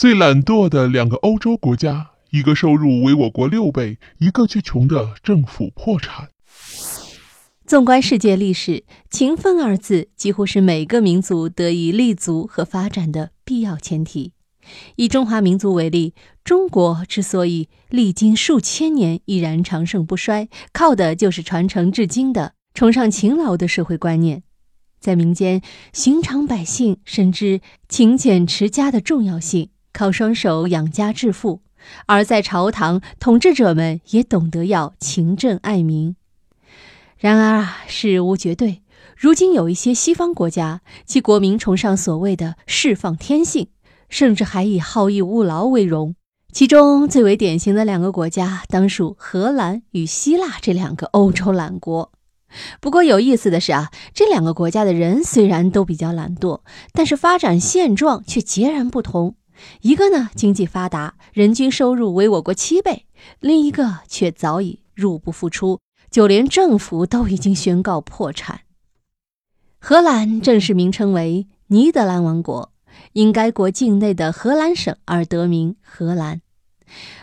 最懒惰的两个欧洲国家，一个收入为我国六倍，一个却穷得政府破产。纵观世界历史，“勤奋”二字几乎是每个民族得以立足和发展的必要前提。以中华民族为例，中国之所以历经数千年依然长盛不衰，靠的就是传承至今的崇尚勤劳的社会观念。在民间，寻常百姓深知勤俭持家的重要性，靠双手养家致富；而在朝堂，统治者们也懂得要勤政爱民。然而啊，事无绝对。如今有一些西方国家，其国民崇尚所谓的释放天性。甚至还以好逸恶劳为荣，其中最为典型的两个国家，当属荷兰与希腊这两个欧洲懒国。不过有意思的是啊，这两个国家的人虽然都比较懒惰，但是发展现状却截然不同。一个呢经济发达，人均收入为我国七倍；另一个却早已入不敷出，就连政府都已经宣告破产。荷兰正式名称为尼德兰王国。因该国境内的荷兰省而得名荷兰。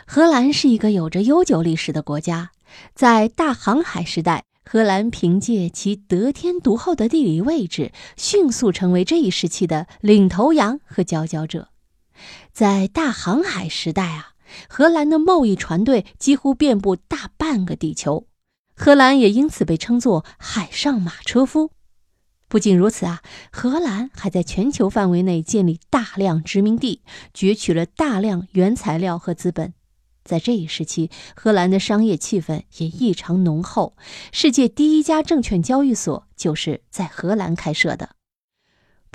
荷兰是一个有着悠久历史的国家，在大航海时代，荷兰凭借其得天独厚的地理位置，迅速成为这一时期的领头羊和佼佼者。在大航海时代啊，荷兰的贸易船队几乎遍布大半个地球，荷兰也因此被称作“海上马车夫”。不仅如此啊，荷兰还在全球范围内建立大量殖民地，攫取了大量原材料和资本。在这一时期，荷兰的商业气氛也异常浓厚，世界第一家证券交易所就是在荷兰开设的。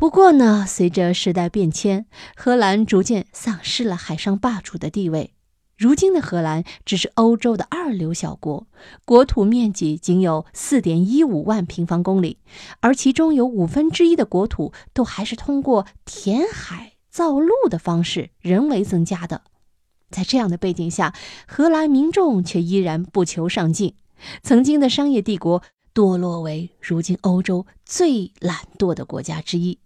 不过呢，随着时代变迁，荷兰逐渐丧失了海上霸主的地位。如今的荷兰只是欧洲的二流小国，国土面积仅有四点一五万平方公里，而其中有五分之一的国土都还是通过填海造陆的方式人为增加的。在这样的背景下，荷兰民众却依然不求上进，曾经的商业帝国堕落为如今欧洲最懒惰的国家之一。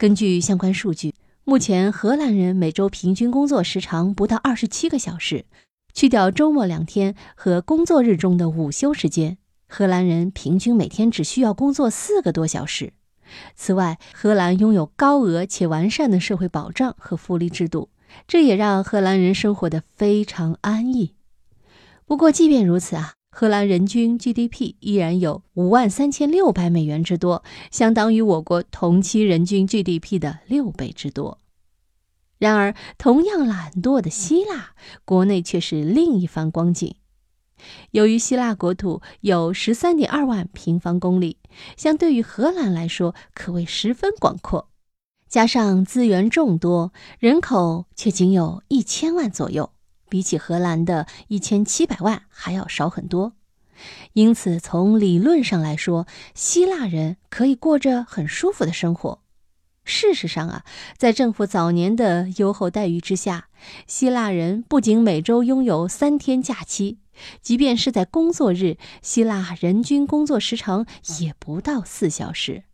根据相关数据。目前，荷兰人每周平均工作时长不到二十七个小时，去掉周末两天和工作日中的午休时间，荷兰人平均每天只需要工作四个多小时。此外，荷兰拥有高额且完善的社会保障和福利制度，这也让荷兰人生活得非常安逸。不过，即便如此啊。荷兰人均 GDP 依然有五万三千六百美元之多，相当于我国同期人均 GDP 的六倍之多。然而，同样懒惰的希腊国内却是另一番光景。由于希腊国土有十三点二万平方公里，相对于荷兰来说可谓十分广阔，加上资源众多，人口却仅有一千万左右。比起荷兰的一千七百万还要少很多，因此从理论上来说，希腊人可以过着很舒服的生活。事实上啊，在政府早年的优厚待遇之下，希腊人不仅每周拥有三天假期，即便是在工作日，希腊人均工作时长也不到四小时。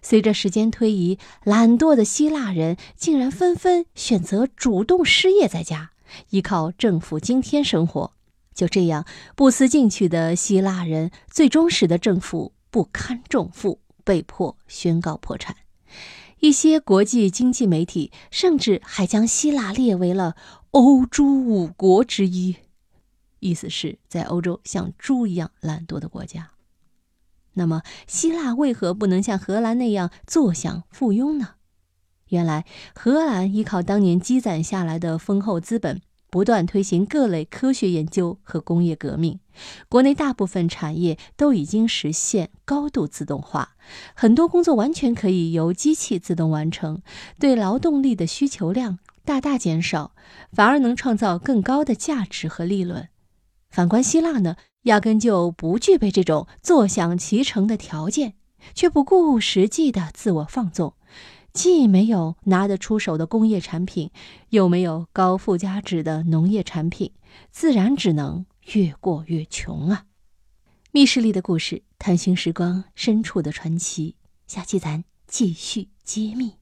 随着时间推移，懒惰的希腊人竟然纷纷选择主动失业在家。依靠政府津贴生活，就这样不思进取的希腊人，最终使得政府不堪重负，被迫宣告破产。一些国际经济媒体甚至还将希腊列为了欧洲五国之一，意思是，在欧洲像猪一样懒惰的国家。那么，希腊为何不能像荷兰那样坐享附庸呢？原来，荷兰依靠当年积攒下来的丰厚资本，不断推行各类科学研究和工业革命。国内大部分产业都已经实现高度自动化，很多工作完全可以由机器自动完成，对劳动力的需求量大大减少，反而能创造更高的价值和利润。反观希腊呢，压根就不具备这种坐享其成的条件，却不顾实际的自我放纵。既没有拿得出手的工业产品，又没有高附加值的农业产品，自然只能越过越穷啊！密室里的故事，探寻时光深处的传奇，下期咱继续揭秘。